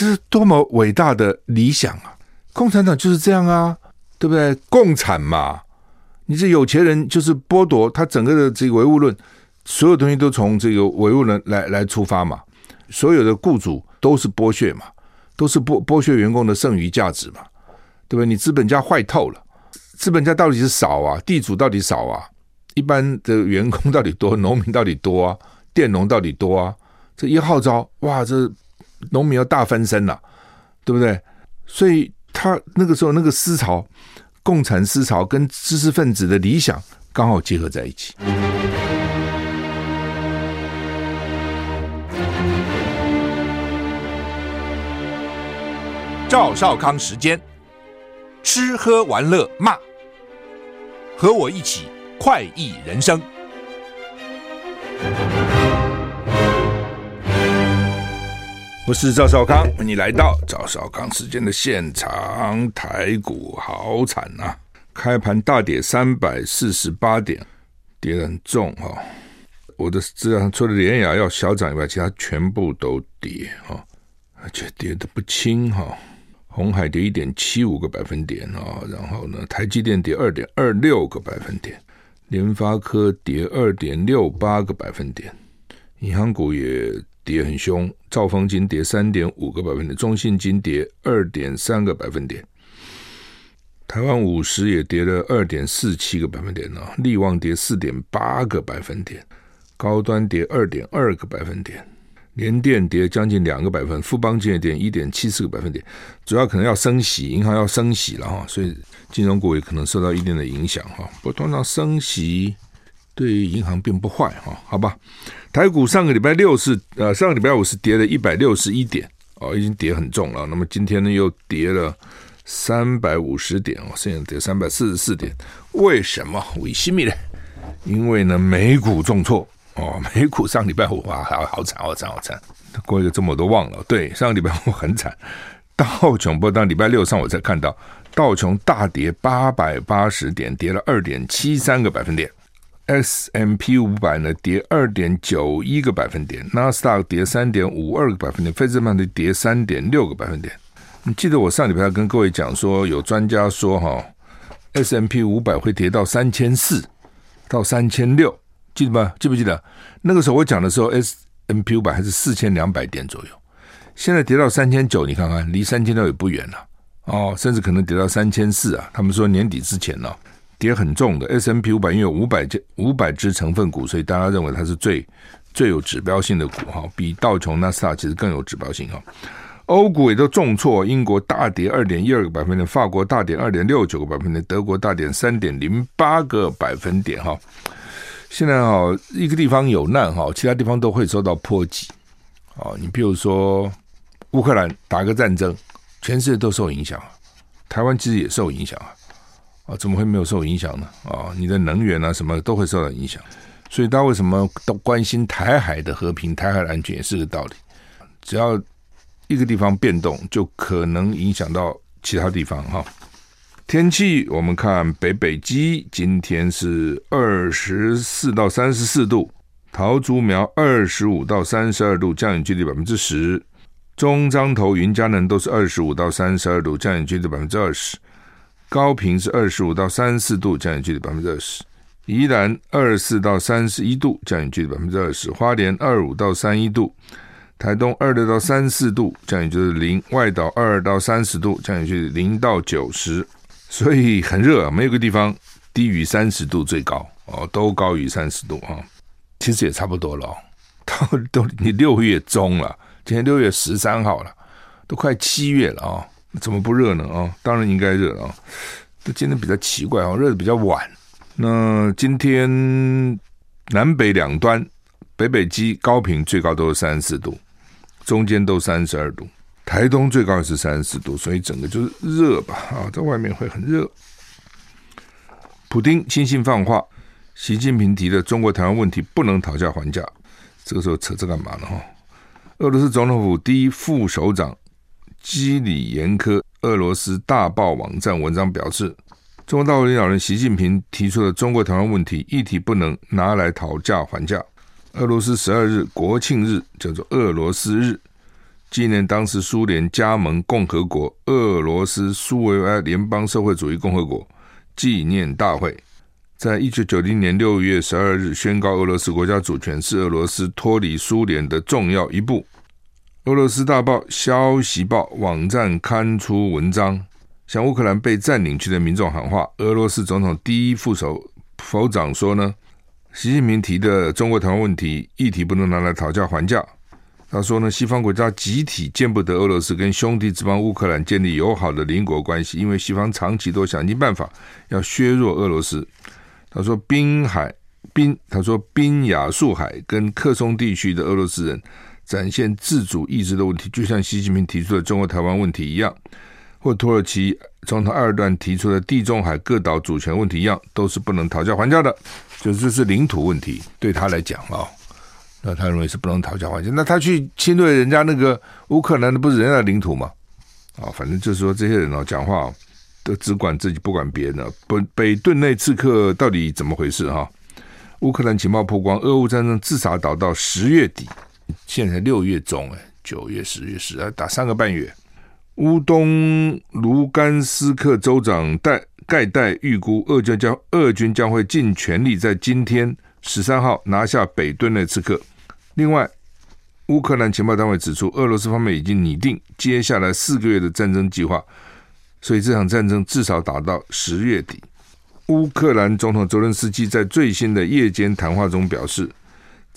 这是多么伟大的理想啊！共产党就是这样啊，对不对？共产嘛，你这有钱人就是剥夺他整个的这个唯物论，所有东西都从这个唯物论来来出发嘛。所有的雇主都是剥削嘛，都是剥剥削员工的剩余价值嘛，对不对？你资本家坏透了，资本家到底是少啊，地主到底少啊，一般的员工到底多，农民到底多啊，佃农到底多啊？这一号召，哇，这。农民要大翻身了，对不对？所以他那个时候那个思潮，共产思潮跟知识分子的理想刚好结合在一起。赵少康时间，吃喝玩乐骂，和我一起快意人生。我是赵少康，欢迎来到赵少康时间的现场。台股好惨啊！开盘大跌三百四十八点，跌得很重哈、哦。我的资料上除了联雅要小涨以外，其他全部都跌哈、哦，而且跌得不轻哈、哦。鸿海跌一点七五个百分点啊、哦，然后呢，台积电跌二点二六个百分点，联发科跌二点六八个百分点，银行股也。跌很凶，兆丰金跌三点五个百分点，中信金跌二点三个百分点，台湾五十也跌了二点四七个百分点呢，力旺跌四点八个百分点，高端跌二点二个百分点，联电跌将近两个百分，富邦金也跌一点七四个百分点，主要可能要升息，银行要升息了哈，所以金融股也可能受到一定的影响哈，不过通常升息。对于银行并不坏哈，好吧。台股上个礼拜六是呃，上个礼拜五是跌了一百六十一点哦，已经跌很重了。那么今天呢又跌了三百五十点哦，现在跌三百四十四点。为什么？为什么？呢？因为呢美股重挫哦，美股上礼拜五啊，好好惨，好惨，好惨。过一个周末都忘了。对，上个礼拜五很惨。道琼不到礼拜六上我才看到道琼大跌八百八十点，跌了二点七三个百分点。S M P 五百呢跌二点九一个百分点，纳斯达克跌三点五二个百分点，费城半导体跌三点六个百分点。你记得我上礼拜跟各位讲说，有专家说哈，S M P 五百会跌到三千四到三千六，记得吗？记不记得？那个时候我讲的时候，S M P 五百还是四千两百点左右，现在跌到三千九，你看看离三千六也不远了哦，甚至可能跌到三千四啊。他们说年底之前呢。跌很重的 S&P 五百，因为有五百只五百只成分股，所以大家认为它是最最有指标性的股哈，比道琼、纳斯达其实更有指标性哈。欧股也都重挫，英国大跌二点一二个百分点，法国大跌二点六九个百分点，德国大跌三点零八个百分点哈。现在哈，一个地方有难哈，其他地方都会受到波及啊。你比如说乌克兰打个战争，全世界都受影响，台湾其实也受影响啊。啊，怎么会没有受影响呢？啊，你的能源啊，什么都会受到影响。所以，大家为什么都关心台海的和平、台海的安全，也是个道理。只要一个地方变动，就可能影响到其他地方。哈，天气我们看北北基今天是二十四到三十四度，桃竹苗二十五到三十二度，降雨几率百分之十。中彰投云嘉南都是二十五到三十二度，降雨几率百分之二十。高屏是二十五到三十四度，降雨距离百分之二十；宜兰二十四到三十一度，降雨距离百分之二十；花莲二五到三一度；台东二六到三十四度，降雨就是零；外岛二二到三十度，降雨距离零到九十。所以很热啊，没有个地方低于三十度最高哦，都高于三十度啊。其实也差不多了，到 都你六月中了，今天六月十三号了，都快七月了啊。怎么不热呢？啊，当然应该热啊。这今天比较奇怪啊，热的比较晚。那今天南北两端，北北基高屏最高都是三十四度，中间都三十二度，台东最高也是三十四度，所以整个就是热吧。啊，在外面会很热。普丁亲信放话，习近平提的中国台湾问题不能讨价还价。这个时候扯这干嘛呢？哈，俄罗斯总统府第一副首长。基里延科俄罗斯大报网站文章表示，中国大陆领导人习近平提出的中国台湾问题议题不能拿来讨价还价。俄罗斯十二日国庆日叫做俄罗斯日，纪念当时苏联加盟共和国俄罗斯苏维埃联邦社会主义共和国纪念大会，在一九九零年六月十二日宣告俄罗斯国家主权，是俄罗斯脱离苏联的重要一步。俄罗斯大报《消息报》网站刊出文章，向乌克兰被占领区的民众喊话。俄罗斯总统第一副手府长说呢，习近平提的中国台湾问题议题不能拿来讨价还价。他说呢，西方国家集体见不得俄罗斯跟兄弟之邦乌克兰建立友好的邻国关系，因为西方长期都想尽办法要削弱俄罗斯。他说，滨海滨，他说滨亚速海跟克松地区的俄罗斯人展现自主意志的问题，就像习近平提出的中国台湾问题一样，或土耳其总统埃尔多安提出的地中海各岛主权问题一样，都是不能讨价还价的，就是这是领土问题，对他来讲啊。哦那他认为是不能讨价还价，那他去侵略人家那个乌克兰的不是人家的领土吗？啊、反正就是说这些人哦，讲话、哦、都只管自己不管别人的。北北顿内刺客到底怎么回事哈？乌克兰情报曝光，俄乌战争至少打到十月底，现在六月中哎，九月、十月、十二打三个半月。乌东卢甘斯克州长戴盖代预估，俄军将俄军将会尽全力在今天十三号拿下北顿内刺客。另外，乌克兰情报单位指出，俄罗斯方面已经拟定接下来四个月的战争计划，所以这场战争至少打到十月底。乌克兰总统泽伦斯基在最新的夜间谈话中表示，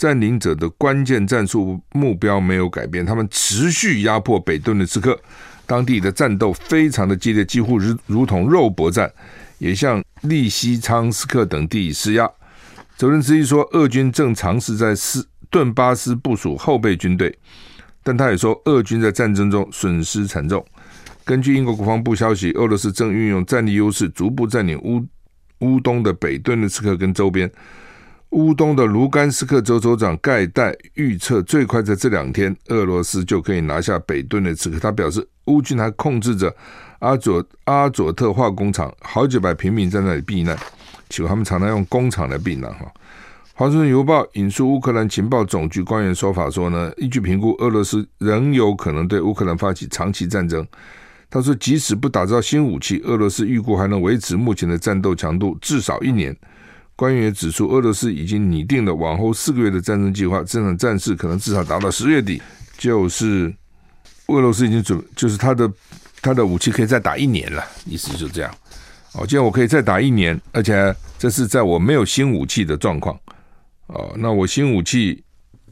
占领者的关键战术目标没有改变，他们持续压迫北顿的刺客，当地的战斗非常的激烈，几乎如如同肉搏战，也向利西昌斯克等地施压。泽伦斯基说，俄军正尝试在斯顿巴斯部署后备军队，但他也说，俄军在战争中损失惨重。根据英国国防部消息，俄罗斯正运用战力优势，逐步占领乌乌东的北顿的刺客跟周边。乌东的卢甘斯克州州长盖代预测，最快在这两天，俄罗斯就可以拿下北顿的刺客。他表示，乌军还控制着阿佐阿佐特化工厂，好几百平民在那里避难，结果他们常常用工厂来避难哈。华盛顿邮报引述乌克兰情报总局官员说法说呢，依据评估，俄罗斯仍有可能对乌克兰发起长期战争。他说，即使不打造新武器，俄罗斯预估还能维持目前的战斗强度至少一年。官员也指出，俄罗斯已经拟定了往后四个月的战争计划，这场战事可能至少达到十月底。就是俄罗斯已经准，就是他的他的武器可以再打一年了，意思就是这样。哦，既然我可以再打一年，而且这是在我没有新武器的状况。哦，那我新武器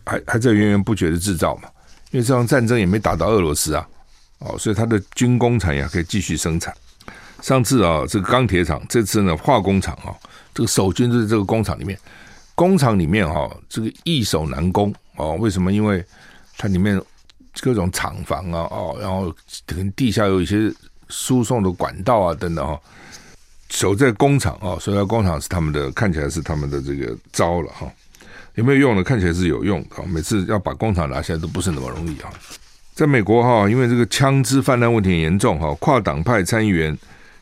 还还在源源不绝的制造嘛？因为这场战争也没打到俄罗斯啊，哦，所以它的军工产业可以继续生产。上次啊，这个钢铁厂，这次呢化工厂啊，这个守军就在这个工厂里面。工厂里面哈，这个易守难攻哦。为什么？因为它里面各种厂房啊，哦，然后可能地下有一些输送的管道啊，等等哈。守在工厂啊，守在工厂是他们的，看起来是他们的这个招了哈。有没有用呢？看起来是有用的。每次要把工厂拿下来都不是那么容易啊。在美国哈，因为这个枪支泛滥问题很严重哈，跨党派参议员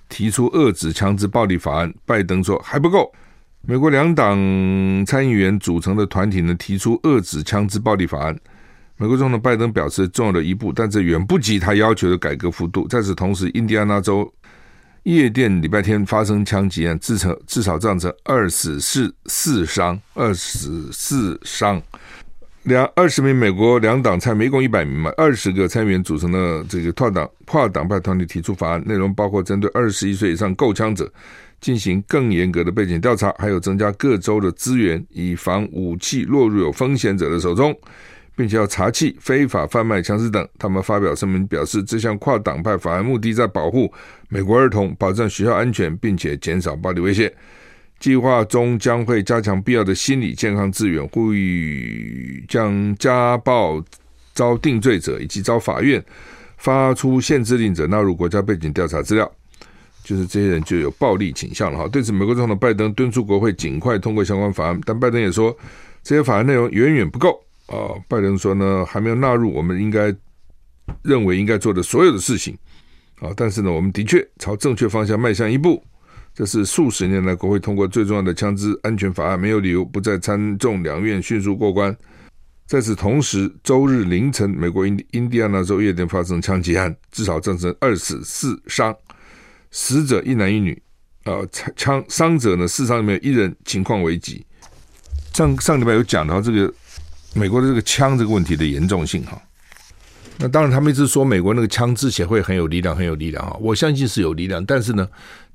提出遏止枪支暴力法案，拜登说还不够。美国两党参议员组成的团体呢，提出遏止枪支暴力法案，美国总统拜登表示重要的一步，但这远不及他要求的改革幅度。在此同时，印第安纳州。夜店礼拜天发生枪击案，至少至少造成二死四四伤，二死四伤。两二十名美国两党参，一共一百名嘛，二十个参议员组成的这个跨党跨党派团体提出法案，内容包括针对二十一岁以上购枪者进行更严格的背景调查，还有增加各州的资源，以防武器落入有风险者的手中。并且要查缉非法贩卖枪支等。他们发表声明表示，这项跨党派法案目的在保护美国儿童，保障学校安全，并且减少暴力威胁。计划中将会加强必要的心理健康资源，呼吁将家暴遭定罪者以及遭法院发出限制令者纳入国家背景调查资料。就是这些人就有暴力倾向了哈。对此，美国总统拜登敦促国会尽快通过相关法案，但拜登也说，这些法案内容远远不够。啊，拜登说呢，还没有纳入我们应该认为应该做的所有的事情啊，但是呢，我们的确朝正确方向迈向一步。这是数十年来国会通过最重要的枪支安全法案，没有理由不在参众两院迅速过关。在此同时，周日凌晨，美国印印第安纳州夜店发生枪击案，至少造成二死四伤，死者一男一女。啊，枪伤者呢，四伤里面有一人情况危急。上上礼拜有讲到这个美国的这个枪这个问题的严重性哈。那当然，他们一直说美国那个枪支协会很有力量，很有力量哈。我相信是有力量，但是呢，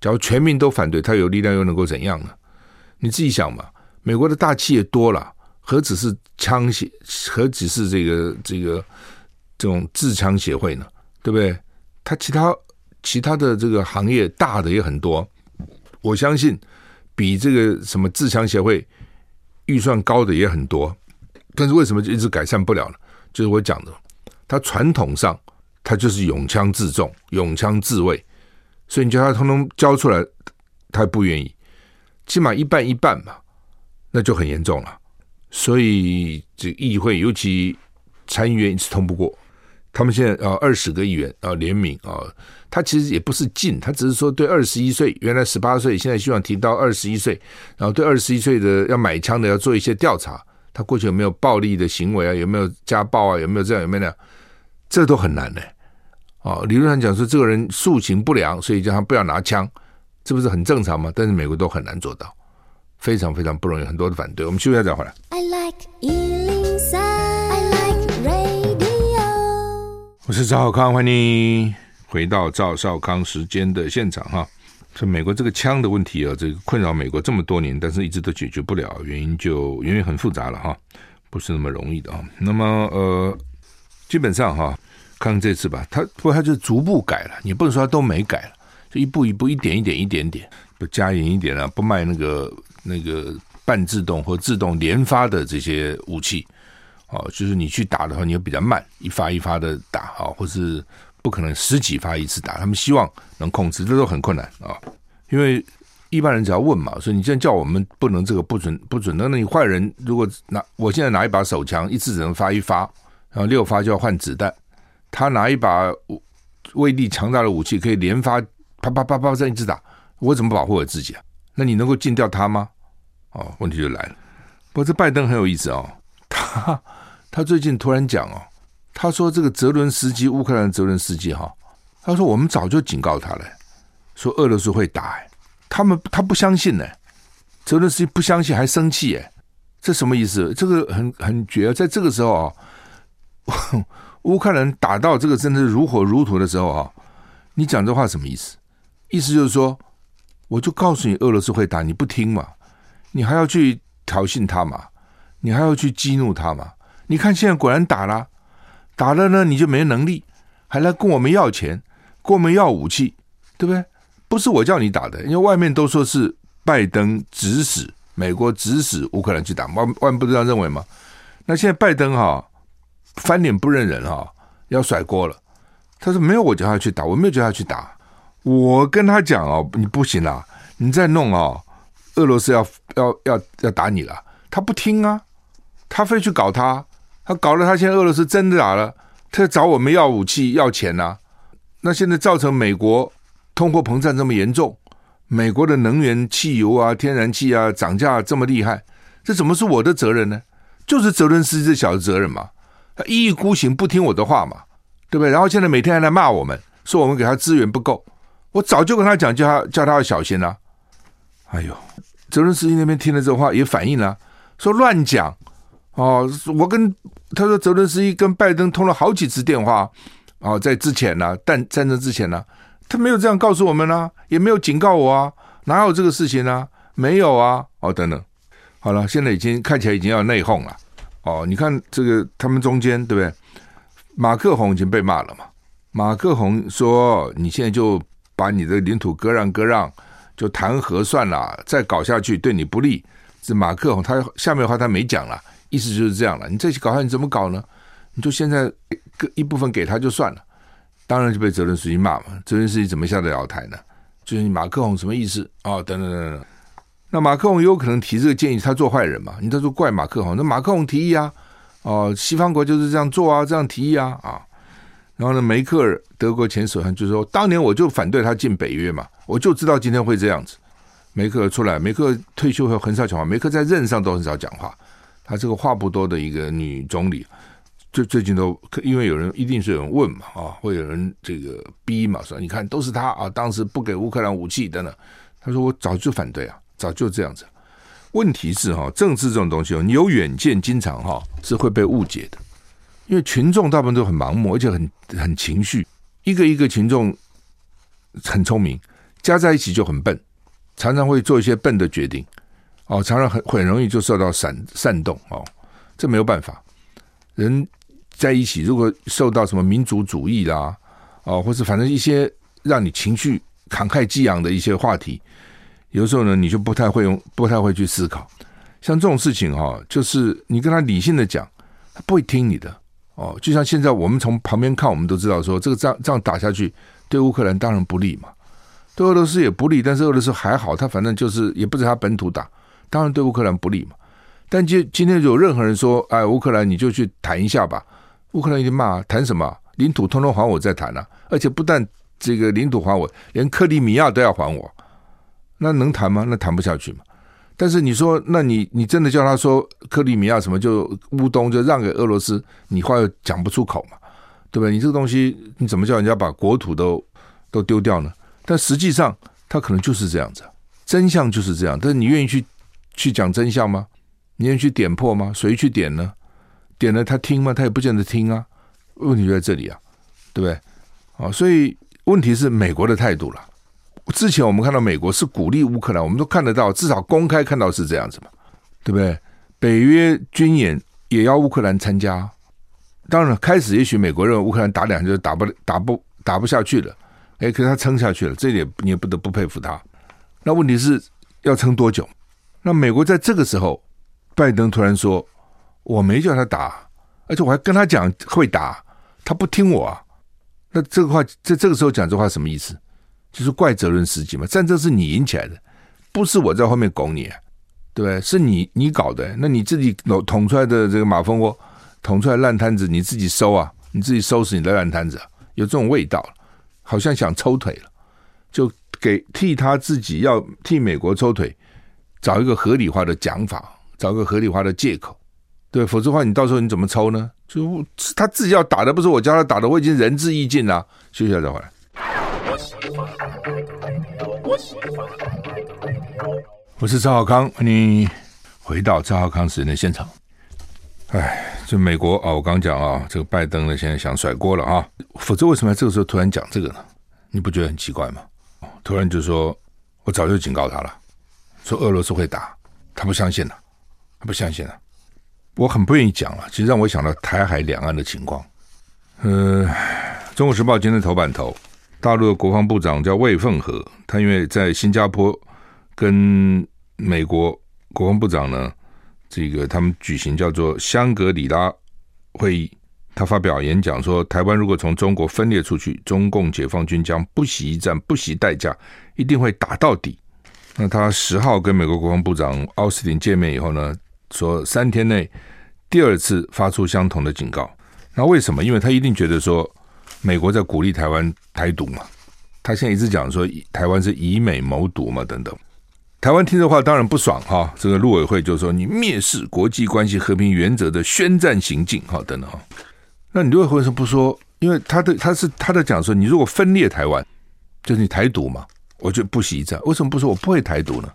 假如全民都反对，他有力量又能够怎样呢？你自己想嘛，美国的大企业多了，何止是枪协，何止是这个这个这种制枪协会呢？对不对？他其他其他的这个行业大的也很多，我相信比这个什么制枪协会预算高的也很多，但是为什么就一直改善不了呢？就是我讲的。他传统上，他就是拥枪自重、拥枪自卫，所以你叫他通通交出来，他不愿意，起码一半一半嘛，那就很严重了。所以这议会尤其参议院一直通不过，他们现在啊二十个议员啊联名啊，他其实也不是禁，他只是说对二十一岁，原来十八岁，现在希望提到二十一岁，然后对二十一岁的要买枪的要做一些调查。他过去有没有暴力的行为啊？有没有家暴啊？有没有这样？有没有那样？这都很难的的哦。理论上讲说，这个人素行不良，所以叫他不要拿枪，这不是很正常吗？但是美国都很难做到，非常非常不容易，很多的反对。我们休息一下再回来。I like 103, I like radio。我是赵少康，欢迎回到赵少康时间的现场哈。这美国这个枪的问题啊，这个困扰美国这么多年，但是一直都解决不了，原因就原因很复杂了哈，不是那么容易的啊。那么呃，基本上哈，看这次吧，他不过他就逐步改了，你不能说他都没改了，就一步一步，一点一点，一点点，不加严一点啊，不卖那个那个半自动或自动连发的这些武器，哦，就是你去打的话，你要比较慢，一发一发的打啊，或是。不可能十几发一次打，他们希望能控制，这都很困难啊。因为一般人只要问嘛，所以你现在叫我们不能这个不准不准，那你坏人如果拿我现在拿一把手枪，一次只能发一发，然后六发就要换子弹。他拿一把威力强大的武器，可以连发啪啪啪啪这样一直打，我怎么保护我自己啊？那你能够禁掉他吗？哦，问题就来了。不过这拜登很有意思哦，他他最近突然讲哦。他说：“这个泽伦斯基，乌克兰泽伦斯基哈，他说我们早就警告他了，说俄罗斯会打，他们他不相信呢，泽伦斯基不相信还生气，哎，这什么意思？这个很很绝，在这个时候啊，乌克兰打到这个真的是如火如荼的时候啊，你讲这话什么意思？意思就是说，我就告诉你俄罗斯会打，你不听嘛，你还要去挑衅他嘛，你还要去激怒他嘛？你看现在果然打了。”打了呢，你就没能力，还来跟我们要钱，跟我们要武器，对不对？不是我叫你打的，因为外面都说是拜登指使美国指使乌克兰去打，外外面不是这样认为吗？那现在拜登哈、翻脸不认人哈、要甩锅了。他说没有我叫他去打，我没有叫他去打，我跟他讲哦，你不行啦，你再弄哦，俄罗斯要要要要打你了，他不听啊，他非去搞他。他搞了，他现在俄罗斯真的打了，他找我们要武器要钱呐、那现在造成美国通货膨胀这么严重，美国的能源、汽油啊、天然气啊涨价这么厉害，这怎么是我的责任呢？就是泽伦斯基这小子责任嘛。他一意孤行，不听我的话嘛，对不对？然后现在每天还来骂我们，说我们给他资源不够。我早就跟他讲，叫他叫他要小心了。哎呦，泽伦斯基那边听了这话也反应了，说乱讲。哦，我跟他说，泽伦斯基跟拜登通了好几次电话，哦，在之前呢、啊，战战争之前呢、他没有这样告诉我们呢、也没有警告我啊，哪有这个事情呢、没有啊，哦，等等，好了，现在已经看起来已经要内讧了，哦，你看这个他们中间对不对？马克宏已经被骂了嘛，马克宏说，你现在就把你的领土割让割让，就谈和算了，再搞下去对你不利。这马克宏他下面的话他没讲了。意思就是这样了，你这些搞下你怎么搞呢？你就现在给一部分给他就算了，当然就被泽伦斯基骂嘛。泽伦斯基怎么下得了台呢？就是你马克宏什么意思啊？等等等等。那马克宏有可能提这个建议，他做坏人嘛？你他说怪马克龙，那马克龙提议啊，哦，西方国就是这样做啊，这样提议啊啊。然后呢，梅克尔德国前首相就说，当年我就反对他进北约嘛，我就知道今天会这样子。梅克尔出来，梅克尔退休后很少讲话，梅克在任上都很少讲话。他这个话不多的一个女总理，最最近都因为有人一定是有人问嘛啊，会有人这个逼嘛，说你看都是他啊，当时不给乌克兰武器等等。他说我早就反对啊，早就这样子。问题是哈，政治这种东西哦，你有远见，经常哈是会被误解的，因为群众大部分都很盲目，而且很很情绪，一个一个群众很聪明，加在一起就很笨，常常会做一些笨的决定。哦，常常很很容易就受到煽煽动哦，这没有办法。人在一起，如果受到什么民族主义啦，哦，或是反正一些让你情绪慷慨激昂的一些话题，有时候呢，你就不太会用，不太会去思考。像这种事情哈、哦，就是你跟他理性的讲，他不会听你的哦。就像现在我们从旁边看，我们都知道说，这个仗仗打下去，对乌克兰当然不利嘛，对俄罗斯也不利。但是俄罗斯还好，他反正就是也不是他本土打。当然对乌克兰不利嘛，但今今天有任何人说，哎，乌克兰你就去谈一下吧，乌克兰一骂，谈什么？领土通通还我再谈呢、啊，而且不但这个领土还我，连克里米亚都要还我，那能谈吗？那谈不下去嘛。但是你说，那你你真的叫他说克里米亚什么就乌东就让给俄罗斯，你话又讲不出口嘛，对不对？你这个东西你怎么叫人家把国土都都丢掉呢？但实际上他可能就是这样子，真相就是这样，但是你愿意去？去讲真相吗？你愿意去点破吗？谁去点呢？点了他听吗？他也不见得听啊。问题就在这里啊，对不对？啊，所以问题是美国的态度了。之前我们看到美国是鼓励乌克兰，我们都看得到，至少公开看到是这样子嘛，对不对？北约军演也要乌克兰参加。当然，开始也许美国认为乌克兰打两下就打不打不打不下去了，哎，可是他撑下去了，这点你也不得不佩服他。那问题是要撑多久？那美国在这个时候，拜登突然说：“我没叫他打，而且我还跟他讲会打，他不听我啊。”那这个话在这个时候讲这话什么意思？就是怪责任司机嘛？战争是你引起来的，不是我在后面拱你，对？是你你搞的，那你自己捅出来的这个马蜂窝，捅出来烂摊子，你自己收啊，你自己收拾你的烂摊子，有这种味道，好像想抽腿了，就给替他自己要替美国抽腿。找一个合理化的讲法，找个合理化的借口，对，否则的话，你到时候你怎么抽呢？就他自己要打的，不是我教他打的，我已经仁至义尽了。休息一下再回来。我是赵浩康，欢迎回到赵浩康时间的现场。哎，就美国啊，我刚讲啊，这个拜登呢，现在想甩锅了啊，否则为什么这个时候突然讲这个呢？你不觉得很奇怪吗？突然就说，我早就警告他了。说俄罗斯会打，他不相信了，他不相信了。我很不愿意讲了，其实让我想到台海两岸的情况。呃，《中国时报》今天头版头，大陆的国防部长叫魏凤和，他因为在新加坡跟美国国防部长呢，这个他们举行叫做香格里拉会议，他发表演讲说，台湾如果从中国分裂出去，中共解放军将不惜一战，不惜代价，一定会打到底。那他十号跟美国国防部长奥斯汀见面以后呢，说三天内第二次发出相同的警告。那为什么？因为他一定觉得说美国在鼓励台湾台独嘛。他现在一直讲说台湾是以美谋独嘛等等。台湾听这话当然不爽哈。这个陆委会就说你蔑视国际关系和平原则的宣战行径哈等等哈。那你陆委会为什么不说？因为他的他是他的讲说，你如果分裂台湾，就是你台独嘛。我就不惜一战，为什么不说我不会台独呢？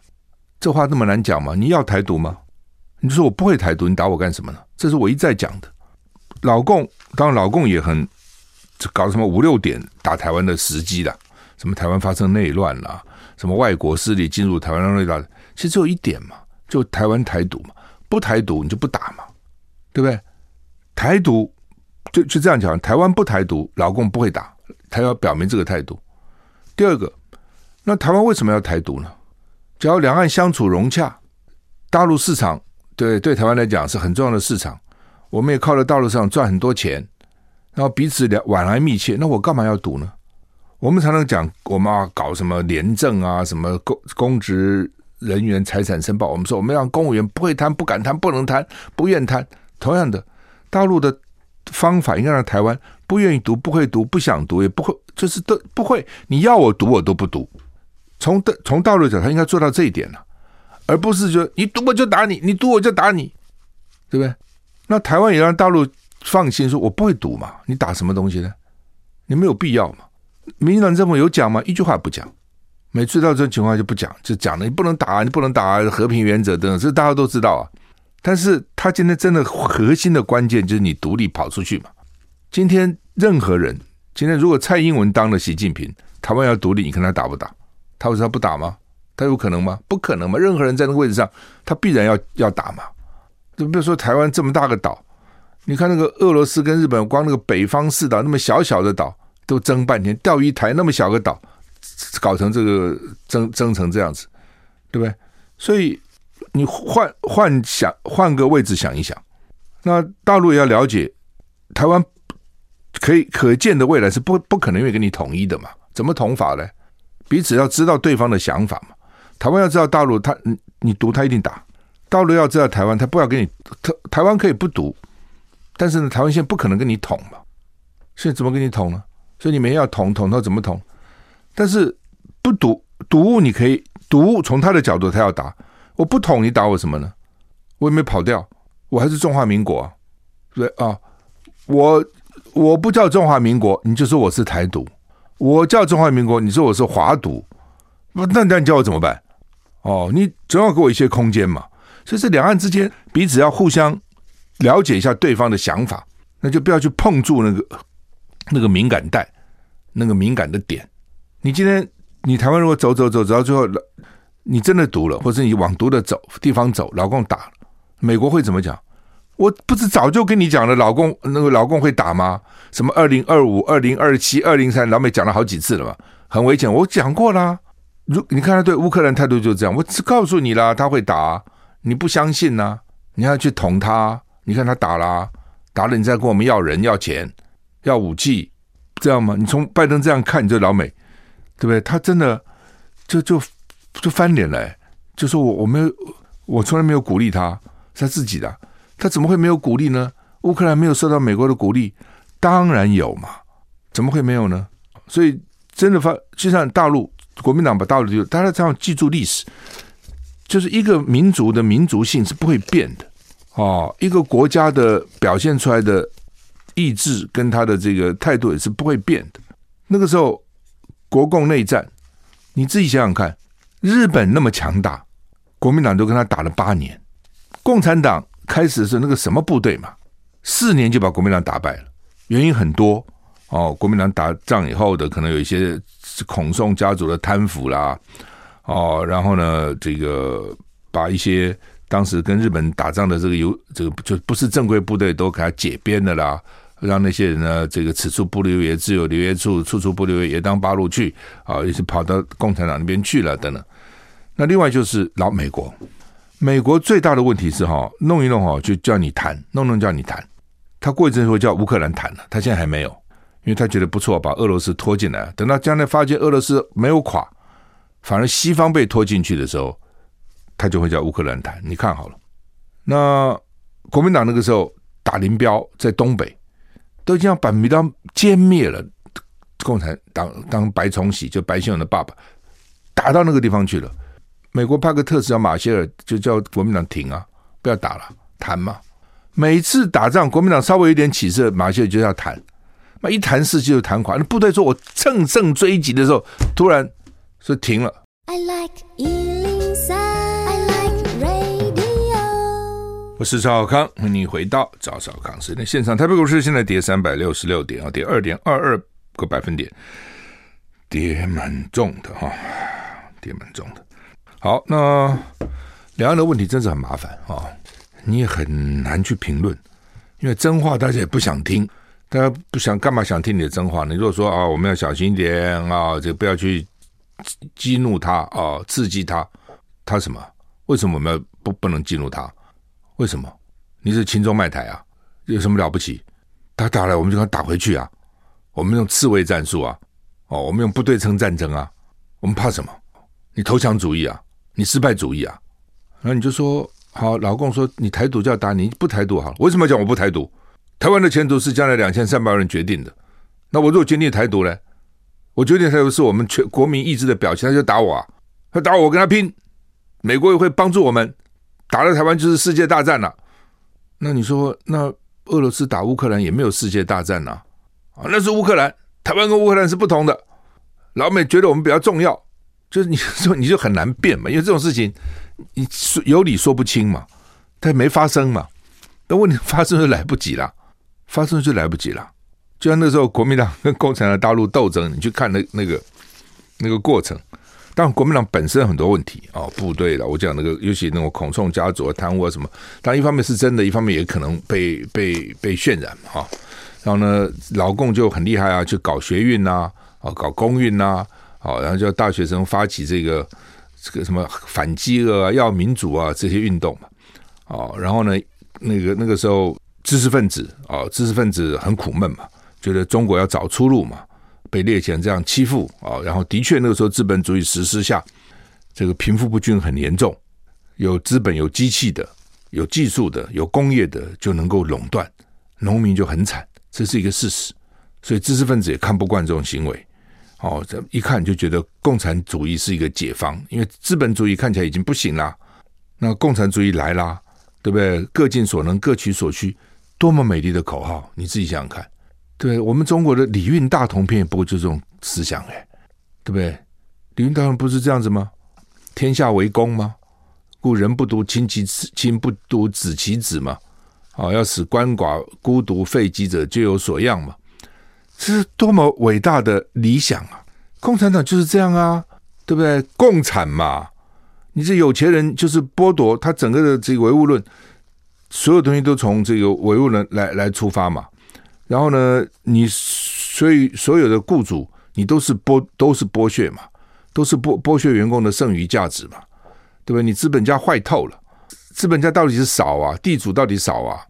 这话那么难讲吗？你要台独吗？你说我不会台独，你打我干什么呢？这是我一再讲的。老共当然，老共也很搞什么五六点打台湾的时机了，什么台湾发生内乱了，什么外国势力进入台湾内乱，其实只有一点嘛，就台湾台独嘛，不台独你就不打嘛，对不对？台独就就这样讲，台湾不台独，老共不会打，他要表明这个态度。第二个。那台湾为什么要台独呢？只要两岸相处融洽，大陆市场对对台湾来讲是很重要的市场，我们也靠在大陆上赚很多钱，然后彼此两往来密切，那我干嘛要独呢？我们常常讲我们要搞什么廉政啊，什么公公职人员财产申报，我们说我们让公务员不会贪、不敢贪、不能贪、不愿贪。同样的，大陆的方法应该让台湾不愿意读、不会读、不想读，也不会，就是都不会。你要我读，我都不读。从的从大陆讲，他应该做到这一点了，而不是说你读我就打你，你读我就打你，对不对？那台湾也让大陆放心，说我不会赌嘛，你打什么东西呢？你没有必要嘛。民进党政府有讲吗？一句话不讲。每次到这种情况就不讲，就讲了你不能打，你不能打，和平原则等等，这大家都知道啊。但是他今天真的核心的关键就是你独立跑出去嘛。今天任何人，今天如果蔡英文当了习近平，台湾要独立，你看他打不打？他为什么不打吗？他有可能吗？不可能嘛。任何人在那个位置上，他必然要要打嘛。就比如说台湾这么大个岛，你看那个俄罗斯跟日本，光那个北方四岛那么小小的岛都争半天，钓鱼台那么小个岛。搞成这个争争成这样子，对不对？所以你换换想换个位置想一想，那大陆也要了解台湾可以可见的未来是不不可能会跟你统一的嘛？怎么统法呢？彼此要知道对方的想法嘛。台湾要知道大陆，他你你独他一定打；大陆要知道台湾，他不要跟你台台湾可以不独，但是呢，台湾现在不可能跟你统嘛。现在怎么跟你统呢？所以你们要统统到怎么统？但是不赌赌，你可以赌。从他的角度，他要打我不统，你打我什么呢？我也没跑掉，我还是中华民国啊，对啊。我我不叫中华民国，你就说我是台独；我叫中华民国，你说我是华独。那那你叫我怎么办？哦，你总要给我一些空间嘛。所以，这两岸之间彼此要互相了解一下对方的想法，那就不要去碰触那个那个敏感带，那个敏感的点。你今天你台湾如果走走走走到最后，你真的独了，或者你往独的走地方走，老共打，美国会怎么讲？我不是早就跟你讲了，老共那个老共会打吗？什么二零二五、二零二七、二零三，老美讲了好几次了嘛，很危险。我讲过啦，如你看他对乌克兰态度就这样，我只告诉你啦，他会打，你不相信呢、你要去捅他，你看他打了，打了你再跟我们要人要钱要武器，这样吗？你从拜登这样看，你就老美。对不对？他真的就就就翻脸了，就说我我没有，我从来没有鼓励他，是他自己的，他怎么会没有鼓励呢？乌克兰没有受到美国的鼓励，当然有嘛，怎么会没有呢？所以真的发，就像大陆国民党把大陆就大家这样记住历史，就是一个民族的民族性是不会变的哦，一个国家的表现出来的意志跟他的这个态度也是不会变的。那个时候。国共内战，你自己想想看，日本那么强大，国民党都跟他打了八年。共产党开始是那个什么部队嘛，四年就把国民党打败了。原因很多哦，国民党打仗以后的可能有一些孔宋家族的贪腐啦，哦，然后呢，这个把一些当时跟日本打仗的这个有这个就不是正规部队都给他解编的啦。让那些人呢，这个此处不留爷，自有留爷处，处处不留爷，爷当八路去啊，也是跑到共产党那边去了等等。那另外就是老美国，美国最大的问题是哈，弄一弄哈就叫你谈，弄弄叫你谈。他过一阵会叫乌克兰谈了，他现在还没有，因为他觉得不错，把俄罗斯拖进来。等到将来发现俄罗斯没有垮，反而西方被拖进去的时候，他就会叫乌克兰谈。你看好了，那国民党那个时候打林彪在东北。都已经要把米刀歼灭了，共产党当白崇禧就白先勇的爸爸打到那个地方去了。美国派个特使叫马歇尔，就叫国民党停啊，不要打了，谈嘛。每次打仗，国民党稍微有点起色，马歇尔就要谈。那一谈事就谈垮。那部队说我乘胜追击的时候，突然说停了。I like 我是赵少康，欢迎你回到赵小康时间现场。台北股市现在跌三百六十六点啊，跌二点二二个百分点，跌蛮重的哈，跌蛮重的。好，那两岸的问题真是很麻烦啊，你也很难去评论，因为真话大家也不想听，大家不想干嘛想听你的真话呢？你如果说啊，我们要小心一点啊，这不要去激怒他啊，刺激他，他什么？为什么我们要不不能激怒他？为什么？你是秦中卖台啊？有什么了不起？他打来，我们就要打回去啊！我们用刺猬战术啊！哦，我们用不对称战争啊！我们怕什么？你投降主义啊？你失败主义啊？那你就说好，老共说你台独就要打你，不台独好了？为什么讲我不台独？台湾的前途是将来两千三百万人决定的。那我如果决定台独呢？我决定台独是我们全国民意志的表现，他就打我啊！他打我，我跟他拼，美国也会帮助我们。打了台湾就是世界大战了，那你说，那俄罗斯打乌克兰也没有世界大战呐？啊，那是乌克兰，台湾跟乌克兰是不同的。老美觉得我们比较重要，就是你说 你就很难辩嘛，因为这种事情你说有理说不清嘛，它没发生嘛。那问题发生就来不及了，发生就来不及了。就像那时候国民党跟共产党大陆斗争，你去看那那个那个过程。当然国民党本身很多问题啊、哦，部队了，我讲那个，尤其那种孔宋家族贪污啊什么，但一方面是真的，一方面也可能被被被渲染嘛哈。然后呢，劳共就很厉害啊，就搞学运呐，啊，搞工运呐，啊，然后叫大学生发起这个这个什么反饥饿啊、要民主啊这些运动嘛，哦，然后呢。那个那个时候，知识分子啊，知识分子很苦闷嘛，觉得中国要找出路嘛，被列强这样欺负啊，然后的确那个时候资本主义实施下，这个贫富不均很严重，有资本、有机器的、有技术的、有工业的就能够垄断，农民就很惨，这是一个事实。所以知识分子也看不惯这种行为，哦，这一看就觉得共产主义是一个解方，因为资本主义看起来已经不行了，那共产主义来啦。对不对？各尽所能，各取所需，多么美丽的口号！你自己想想看。对我们中国的礼运大同篇，不过就这种思想哎，对不对？礼运大同不是这样子吗？天下为公吗？故人不独亲其子，亲不独子其子嘛。啊，要使鳏寡孤独废疾者皆有所养嘛。这是多么伟大的理想啊！共产党就是这样啊，对不对？共产嘛。你这有钱人就是剥夺他整个的这个唯物论，所有东西都从这个唯物论来来出发嘛。然后呢，你所以所有的雇主，你都是剥都是剥削嘛，都是剥剥削员工的剩余价值嘛，对不对？你资本家坏透了，资本家到底是少啊，地主到底少啊，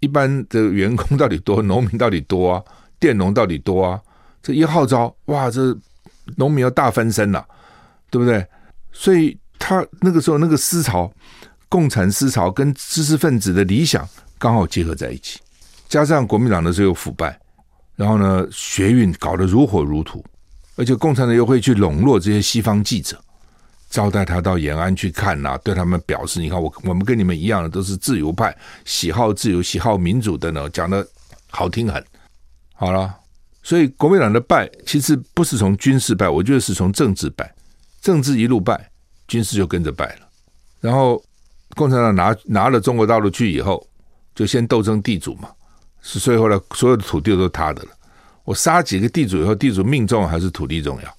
一般的员工到底多，农民到底多啊，佃农到底多啊？这一号召，哇，这农民要大翻身了，对不对？所以。他那个时候那个思潮，共产思潮跟知识分子的理想刚好结合在一起，加上国民党的这个腐败，然后呢学运搞得如火如荼，而且共产党又会去笼络这些西方记者，招待他到延安去看呐、对他们表示，你看我我们跟你们一样的都是自由派，喜好自由，喜好民主的呢，讲得好听很，好了，所以国民党的败其实不是从军事败，我觉得是从政治败，政治一路败。军事就跟着败了，然后共产党拿拿了中国大陆去以后，就先斗争地主嘛，是所以后来所有的土地都是他的了。我杀几个地主以后，地主命重还是土地重要？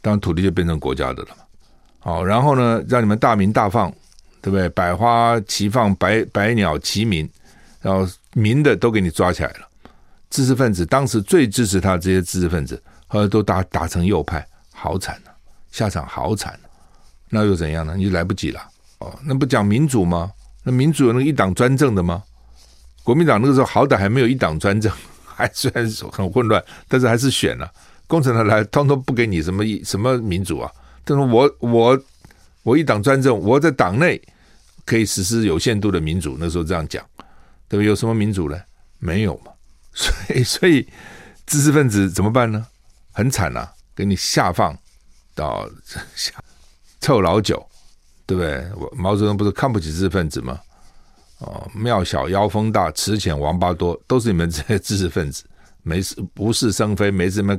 当然土地就变成国家的了嘛。好，然后呢，让你们大鸣大放，对不对？百花齐放，百百鸟齐鸣，然后民的都给你抓起来了。知识分子当时最支持他这些知识分子，后来都打打成右派，好惨啊，下场好惨啊。那又怎样呢？你就来不及了哦。那不讲民主吗？那民主有那个一党专政的吗？国民党那个时候好歹还没有一党专政，还虽然很混乱，但是还是选了。共产党来，通通不给你什么一什么民主啊。但是我我我一党专政，我在党内可以实施有限度的民主。那时候这样讲，对不对？有什么民主呢？没有嘛。所以所以知识分子怎么办呢？很惨啊，给你下放到下。臭老九，对不对？我毛泽东不是看不起知识分子吗？哦，庙小妖风大，池浅王八多，都是你们这些知识分子，没事无事生非，没事么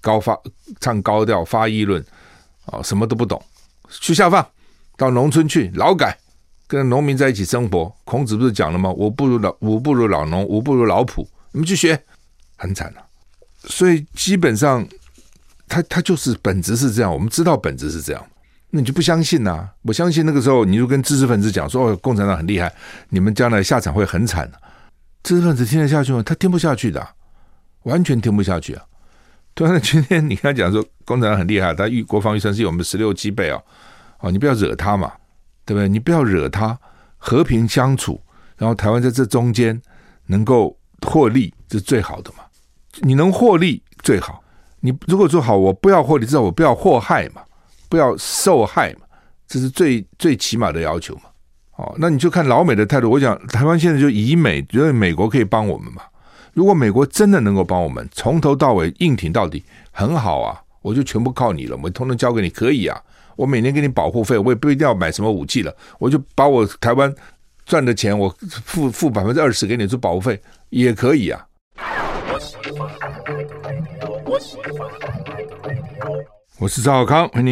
高发唱高调发议论，哦，什么都不懂，去下放到农村去劳改，跟农民在一起生活。孔子不是讲了吗？吾不如老吾不如老农，吾不如老仆，你们去学，很惨啊。所以基本上，他他就是本质是这样，我们知道本质是这样。那你就不相信呐、我相信那个时候，你就跟知识分子讲说：“哦，共产党很厉害，你们将来下场会很惨。”知识分子听得下去吗？他听不下去的、完全听不下去啊！突然今天你跟他讲说共产党很厉害，他预国防预算是我们十六七倍哦！哦，你不要惹他嘛，对不对？你不要惹他，和平相处，然后台湾在这中间能够获利，这是最好的嘛。你能获利最好，你如果说好，我不要获利，至少我不要祸害嘛。不要受害嘛，这是最最起码的要求嘛。哦，那你就看老美的态度。我讲台湾现在就以美，觉得美国可以帮我们嘛。如果美国真的能够帮我们，从头到尾硬挺到底，很好啊。我就全部靠你了，我统统交给你，可以啊。我每年给你保护费，我也不一定要买什么武器了，我就把我台湾赚的钱我付付百分之二十给你做保护费也可以啊。我我是赵少康，欢迎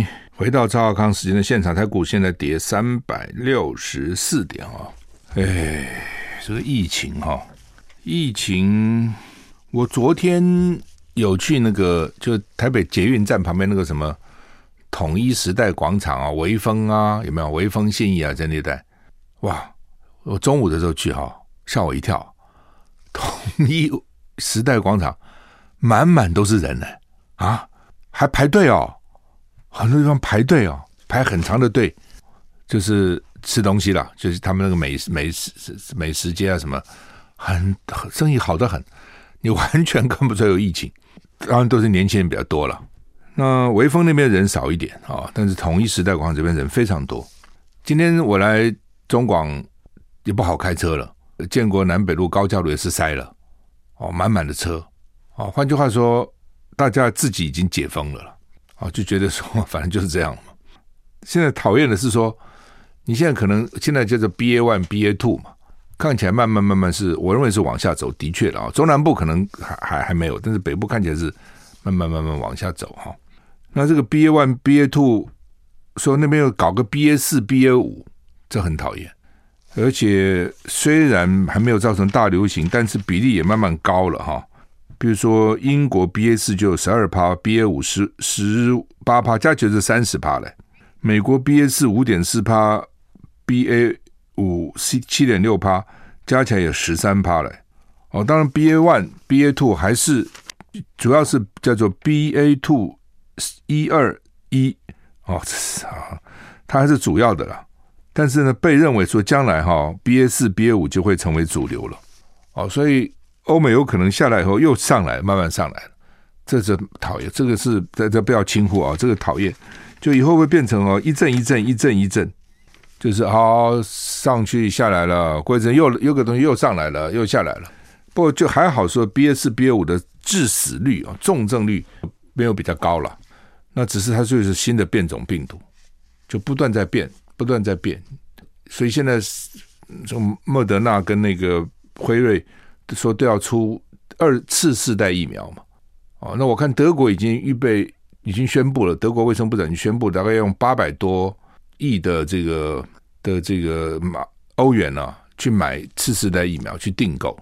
你回到赵少康时间的现场。台股现在跌三百六十四点啊！哎，这个疫情哈、哦，疫情，我昨天有去那个就台北捷运站旁边那个什么统一时代广场啊，微风啊，有没有微风信义啊在那带？哇！我中午的时候去哈，吓我一跳，统一时代广场满满都是人呢，啊，还排队哦，很多地方排队哦，排很长的队，就是吃东西了，就是他们那个美食美食美食街啊什么，很生意好得很，你完全看不出来有疫情，当然都是年轻人比较多了。那微风那边人少一点啊，但是统一时代广场这边人非常多。今天我来。中广也不好开车了，建国南北路、高架路也是塞了，哦，满满的车，哦，换句话说，大家自己已经解封了了，哦，就觉得说，反正就是这样嘛。现在讨厌的是说，你现在可能现在叫做 BA one、BA two 嘛，看起来慢慢慢慢是，我认为是往下走，的确了啊，中南部可能还还还没有，但是北部看起来是慢慢慢慢往下走哈。那这个 BA one、BA two 说那边又搞个 BA 四、BA 五。这很讨厌，而且虽然还没有造成大流行，但是比例也慢慢高了哈。比如说英国 BA 四就有十二趴，BA 五十十八趴，加起来是三十趴嘞。美国 BA 四五点四趴，BA 五七七点六趴，加起来有十三趴嘞。哦，当然 BA one、BA two 还是主要是叫做 BA two 一二一哦，这是啊，它还是主要的啦。但是呢，被认为说将来哈 BA 四、BA 五就会成为主流了，哦，所以欧美有可能下来以后又上来，慢慢上来，这是讨厌，这个是这这不要轻忽啊，这个讨厌，就以后会变成哦一阵一阵一阵一阵，就是好上去下来了，过一阵又有个东西又上来了，又下来了，不过就还好说 BA 四、BA 五的致死率啊重症率没有比较高了，那只是它就是新的变种病毒，就不断在变。不断在变，所以现在从莫德纳跟那个辉瑞说都要出二次世代疫苗嘛。哦，那我看德国已经预备，已经宣布了，德国卫生部长已经宣布，大概要用八百多亿的这个的这个马欧元呢、啊，去买次世代疫苗去订购。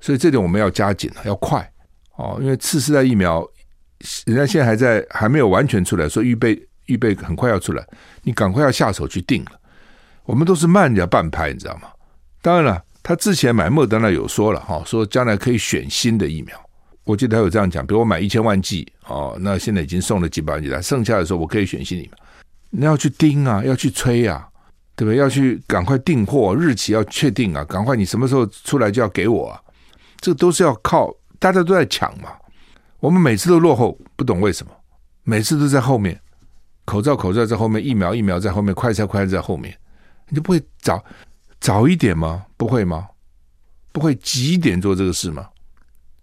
所以这点我们要加紧了，要快哦，因为次世代疫苗人家现在还在还没有完全出来，说预备。预备很快要出来，你赶快要下手去订了。我们都是慢人家半拍，你知道吗？当然了，他之前买莫德纳有说了哈，说将来可以选新的疫苗。我记得他有这样讲，比如我买一千万剂哦，那现在已经送了几百万剂了，剩下的时候我可以选新疫苗。你要去盯啊，要去催啊，对不对？要去赶快订货，日期要确定啊，赶快你什么时候出来就要给我啊。这个都是要靠大家都在抢嘛。我们每次都落后，不懂为什么，每次都在后面。口罩口罩在后面，疫苗疫苗在后面，快筛快筛在后面，你就不会早早一点吗？不会吗？不会几点做这个事吗？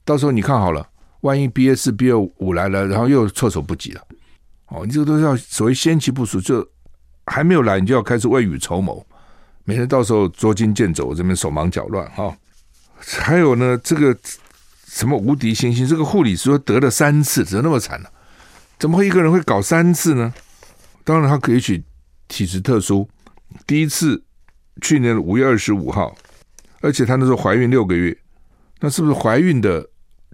到时候你看好了，万一 BA 四 BA 五来了，然后又措手不及了。哦，你这个都是要所谓先期部署，就还没有来，你就要开始未雨绸缪，免得到时候捉襟见肘，这边手忙脚乱哈。还有呢，这个什么无敌星星，这个护理师说得了三次，怎么那么惨呢？怎么会一个人会搞三次呢？当然，他可以取体质特殊。第一次去年的五月二十五号，而且她那时候怀孕六个月，那是不是怀孕的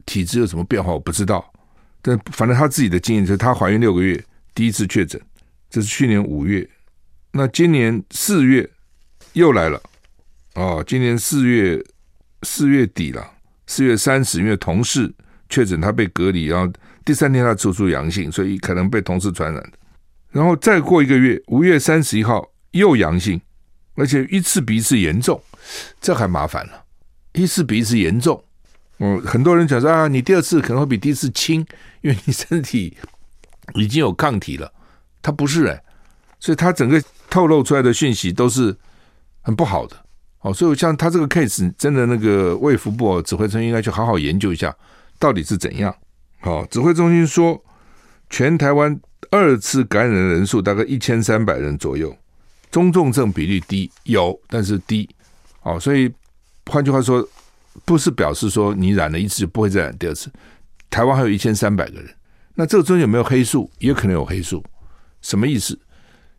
体质有什么变化？我不知道。但反正她自己的经验就是，她怀孕六个月第一次确诊，这是去年五月。那今年四月又来了，哦，今年四月四月底了，四月三十，因为同事确诊，他被隔离，然后第三天他测出阳性，所以可能被同事传染。然后再过一个月，五月三十一号又阳性，而且一次比一次严重，这还麻烦了，一次比一次严重。嗯，很多人讲说啊，你第二次可能会比第一次轻，因为你身体已经有抗体了。他不是哎，所以他整个透露出来的讯息都是很不好的。哦，所以像他这个 case，真的那个卫福部指挥中心应该去好好研究一下，到底是怎样。好，指挥中心说，全台湾。二次感染的人数大概一千三百人左右，中重症比例低，有，但是低。哦，所以换句话说，不是表示说你染了一次就不会再染第二次。台湾还有一千三百个人，那这个中间有没有黑数？也可能有黑数。什么意思？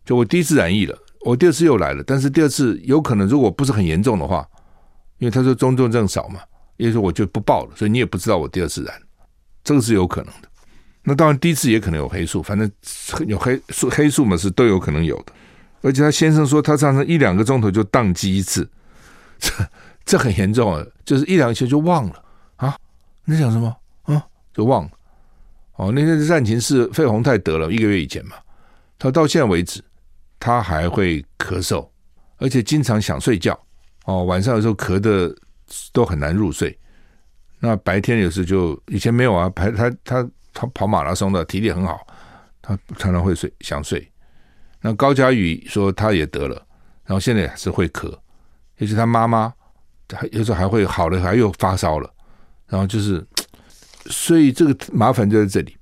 就我第一次染疫了，我第二次又来了，但是第二次有可能如果不是很严重的话，因为他说中重症少嘛，也就是我就不报了，所以你也不知道我第二次染，这个是有可能的。那当然第一次也可能有黑数，反正有黑数黑数嘛是都有可能有的。而且他先生说他常常一两个钟头就宕机一次。这这很严重啊，就是一两个星期就忘了啊！你在讲什么啊？就忘了。哦，那天是战情是费鸿泰得了一个月以前嘛，他到现在为止，他还会咳嗽，而且经常想睡觉。哦，晚上有时候咳得都很难入睡。那白天有时就以前没有啊，排他他他跑马拉松的体力很好，他常常会睡想睡。那高佳宇说他也得了，然后现在还是会咳。尤其他妈妈，还有时候还会好了，还又发烧了，然后就是，所以这个麻烦就在这里。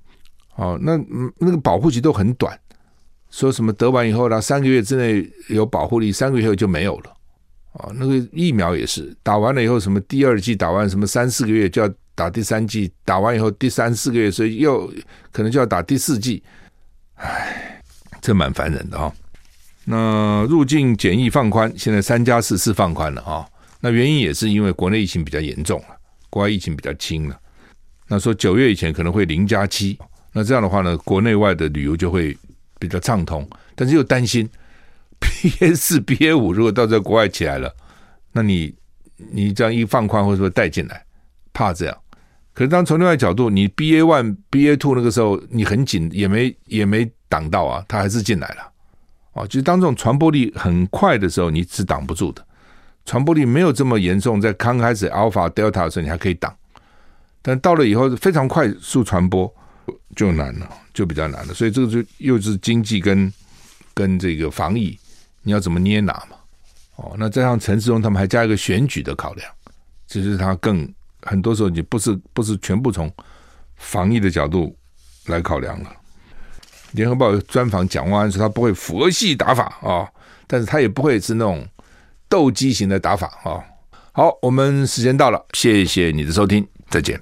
哦，那那个保护期都很短，说什么得完以后呢，三个月之内有保护力，三个月以后就没有了。哦，那个疫苗也是打完了以后，什么第二季打完，什么三四个月就要打第三季，打完以后第三四个月，所以又可能就要打第四季。唉，这蛮烦人的哦。那入境检疫放宽，现在三加四是放宽了啊。那原因也是因为国内疫情比较严重了，国外疫情比较轻了。那说九月以前可能会零加七，那这样的话呢，国内外的旅游就会比较畅通。但是又担心 BA 四、BA 五如果到这国外起来了，那你你这样一放宽，或者说带进来，怕这样。可是当从另外角度，你 BA one、BA two 那个时候你很紧，也没也没挡到啊，他还是进来了。哦，就是当这种传播力很快的时候，你是挡不住的；传播力没有这么严重，在刚开始 Alpha、Delta 的时候，你还可以挡，但到了以后非常快速传播就难了，就比较难了。所以这个就又是经济跟跟这个防疫，你要怎么捏拿嘛？哦，那再加上陈时中他们还加一个选举的考量，其实他更很多时候你不是不是全部从防疫的角度来考量了。联合报专访蒋万安说，他不会佛系打法啊，但是他也不会是那种斗鸡型的打法啊。好，我们时间到了，谢谢你的收听，再见。